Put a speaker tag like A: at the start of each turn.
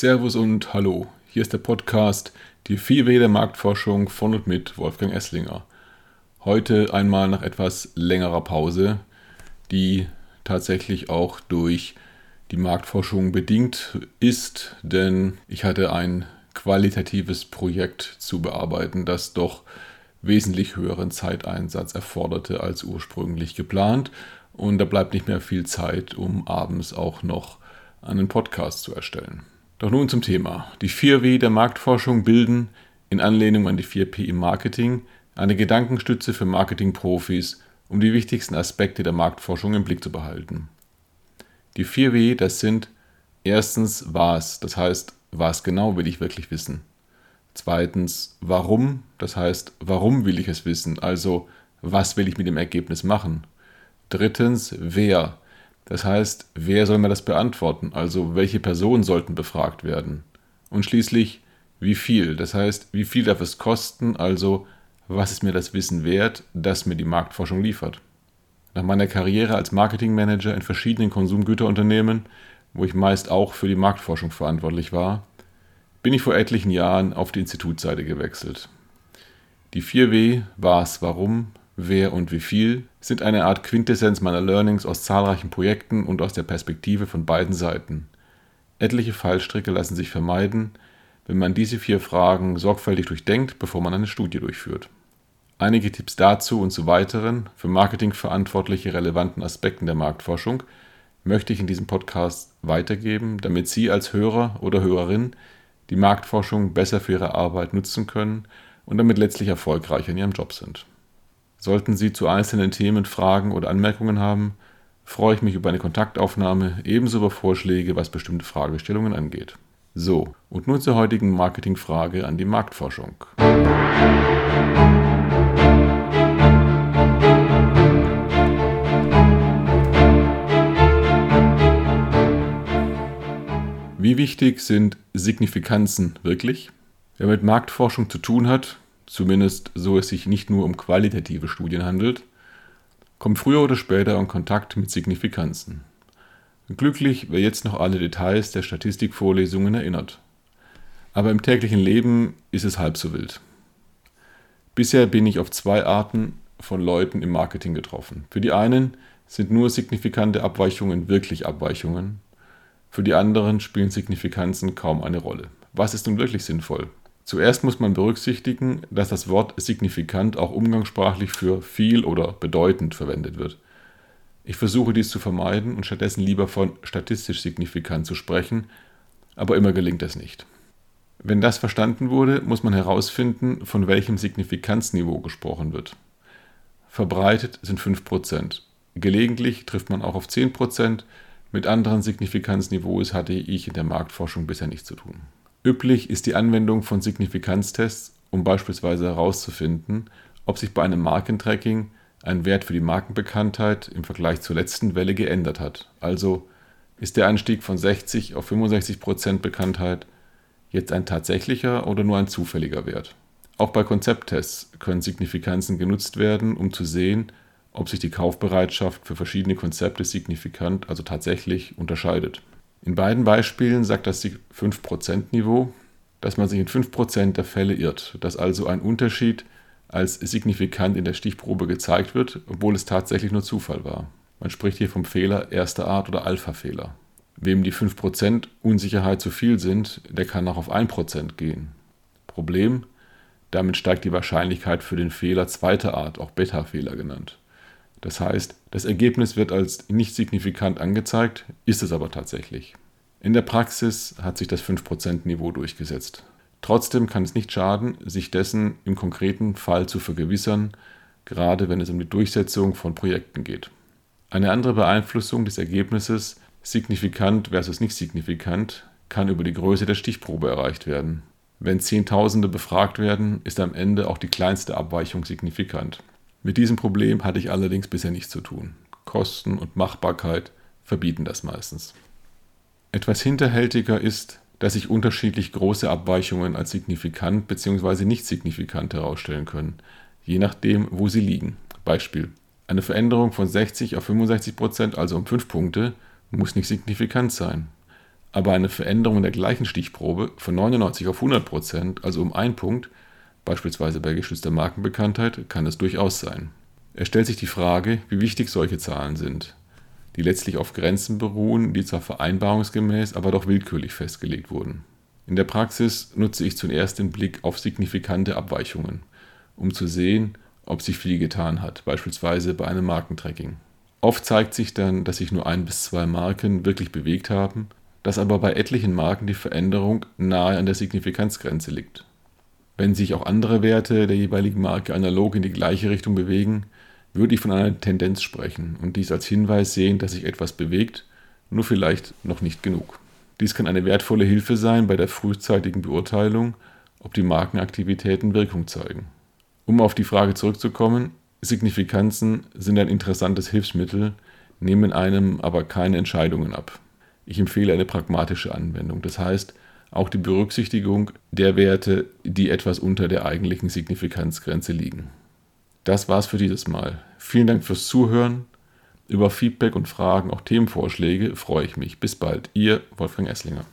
A: Servus und Hallo. Hier ist der Podcast Die Viehweh der Marktforschung von und mit Wolfgang Esslinger. Heute einmal nach etwas längerer Pause, die tatsächlich auch durch die Marktforschung bedingt ist, denn ich hatte ein qualitatives Projekt zu bearbeiten, das doch wesentlich höheren Zeiteinsatz erforderte als ursprünglich geplant. Und da bleibt nicht mehr viel Zeit, um abends auch noch einen Podcast zu erstellen. Doch nun zum Thema. Die 4W der Marktforschung bilden, in Anlehnung an die 4P im Marketing, eine Gedankenstütze für Marketingprofis, um die wichtigsten Aspekte der Marktforschung im Blick zu behalten. Die 4W, das sind erstens was, das heißt, was genau will ich wirklich wissen. Zweitens, warum, das heißt, warum will ich es wissen, also was will ich mit dem Ergebnis machen. Drittens, wer, das heißt, wer soll mir das beantworten? Also welche Personen sollten befragt werden? Und schließlich, wie viel? Das heißt, wie viel darf es kosten? Also was ist mir das Wissen wert, das mir die Marktforschung liefert? Nach meiner Karriere als Marketingmanager in verschiedenen Konsumgüterunternehmen, wo ich meist auch für die Marktforschung verantwortlich war, bin ich vor etlichen Jahren auf die Institutseite gewechselt. Die 4W, was, warum, wer und wie viel sind eine Art Quintessenz meiner Learnings aus zahlreichen Projekten und aus der Perspektive von beiden Seiten. Etliche Fallstricke lassen sich vermeiden, wenn man diese vier Fragen sorgfältig durchdenkt, bevor man eine Studie durchführt. Einige Tipps dazu und zu weiteren, für Marketing verantwortliche relevanten Aspekten der Marktforschung möchte ich in diesem Podcast weitergeben, damit Sie als Hörer oder Hörerin die Marktforschung besser für Ihre Arbeit nutzen können und damit letztlich erfolgreich in Ihrem Job sind. Sollten Sie zu einzelnen Themen Fragen oder Anmerkungen haben, freue ich mich über eine Kontaktaufnahme, ebenso über Vorschläge, was bestimmte Fragestellungen angeht. So, und nun zur heutigen Marketingfrage an die Marktforschung. Wie wichtig sind Signifikanzen wirklich? Wer mit Marktforschung zu tun hat, zumindest so es sich nicht nur um qualitative Studien handelt, kommt früher oder später in Kontakt mit Signifikanzen. Glücklich, wer jetzt noch alle Details der Statistikvorlesungen erinnert. Aber im täglichen Leben ist es halb so wild. Bisher bin ich auf zwei Arten von Leuten im Marketing getroffen. Für die einen sind nur signifikante Abweichungen wirklich Abweichungen. Für die anderen spielen Signifikanzen kaum eine Rolle. Was ist nun wirklich sinnvoll? Zuerst muss man berücksichtigen, dass das Wort signifikant auch umgangssprachlich für viel oder bedeutend verwendet wird. Ich versuche dies zu vermeiden und stattdessen lieber von statistisch signifikant zu sprechen, aber immer gelingt es nicht. Wenn das verstanden wurde, muss man herausfinden, von welchem Signifikanzniveau gesprochen wird. Verbreitet sind 5%. Gelegentlich trifft man auch auf 10%. Mit anderen Signifikanzniveaus hatte ich in der Marktforschung bisher nichts zu tun. Üblich ist die Anwendung von Signifikanztests, um beispielsweise herauszufinden, ob sich bei einem Markentracking ein Wert für die Markenbekanntheit im Vergleich zur letzten Welle geändert hat. Also ist der Anstieg von 60 auf 65 Prozent Bekanntheit jetzt ein tatsächlicher oder nur ein zufälliger Wert. Auch bei Konzepttests können Signifikanzen genutzt werden, um zu sehen, ob sich die Kaufbereitschaft für verschiedene Konzepte signifikant, also tatsächlich, unterscheidet. In beiden Beispielen sagt das 5%-Niveau, dass man sich in 5% der Fälle irrt, dass also ein Unterschied als signifikant in der Stichprobe gezeigt wird, obwohl es tatsächlich nur Zufall war. Man spricht hier vom Fehler erster Art oder Alpha-Fehler. Wem die 5% Unsicherheit zu viel sind, der kann auch auf 1% gehen. Problem, damit steigt die Wahrscheinlichkeit für den Fehler zweiter Art, auch Beta-Fehler genannt. Das heißt, das Ergebnis wird als nicht signifikant angezeigt, ist es aber tatsächlich. In der Praxis hat sich das 5%-Niveau durchgesetzt. Trotzdem kann es nicht schaden, sich dessen im konkreten Fall zu vergewissern, gerade wenn es um die Durchsetzung von Projekten geht. Eine andere Beeinflussung des Ergebnisses, signifikant versus nicht signifikant, kann über die Größe der Stichprobe erreicht werden. Wenn Zehntausende befragt werden, ist am Ende auch die kleinste Abweichung signifikant. Mit diesem Problem hatte ich allerdings bisher nichts zu tun. Kosten und Machbarkeit verbieten das meistens. Etwas hinterhältiger ist, dass sich unterschiedlich große Abweichungen als signifikant bzw. nicht signifikant herausstellen können, je nachdem, wo sie liegen. Beispiel: Eine Veränderung von 60 auf 65 Prozent, also um 5 Punkte, muss nicht signifikant sein. aber eine Veränderung der gleichen Stichprobe von 99 auf 100 Prozent, also um einen Punkt, beispielsweise bei geschützter Markenbekanntheit, kann es durchaus sein. Es stellt sich die Frage, wie wichtig solche Zahlen sind, die letztlich auf Grenzen beruhen, die zwar vereinbarungsgemäß, aber doch willkürlich festgelegt wurden. In der Praxis nutze ich zuerst den Blick auf signifikante Abweichungen, um zu sehen, ob sich viel getan hat, beispielsweise bei einem Markentracking. Oft zeigt sich dann, dass sich nur ein bis zwei Marken wirklich bewegt haben, dass aber bei etlichen Marken die Veränderung nahe an der Signifikanzgrenze liegt. Wenn sich auch andere Werte der jeweiligen Marke analog in die gleiche Richtung bewegen, würde ich von einer Tendenz sprechen und dies als Hinweis sehen, dass sich etwas bewegt, nur vielleicht noch nicht genug. Dies kann eine wertvolle Hilfe sein bei der frühzeitigen Beurteilung, ob die Markenaktivitäten Wirkung zeigen. Um auf die Frage zurückzukommen, Signifikanzen sind ein interessantes Hilfsmittel, nehmen einem aber keine Entscheidungen ab. Ich empfehle eine pragmatische Anwendung, das heißt auch die Berücksichtigung der Werte, die etwas unter der eigentlichen Signifikanzgrenze liegen. Das war's für dieses Mal. Vielen Dank fürs Zuhören. Über Feedback und Fragen, auch Themenvorschläge freue ich mich. Bis bald. Ihr Wolfgang Esslinger.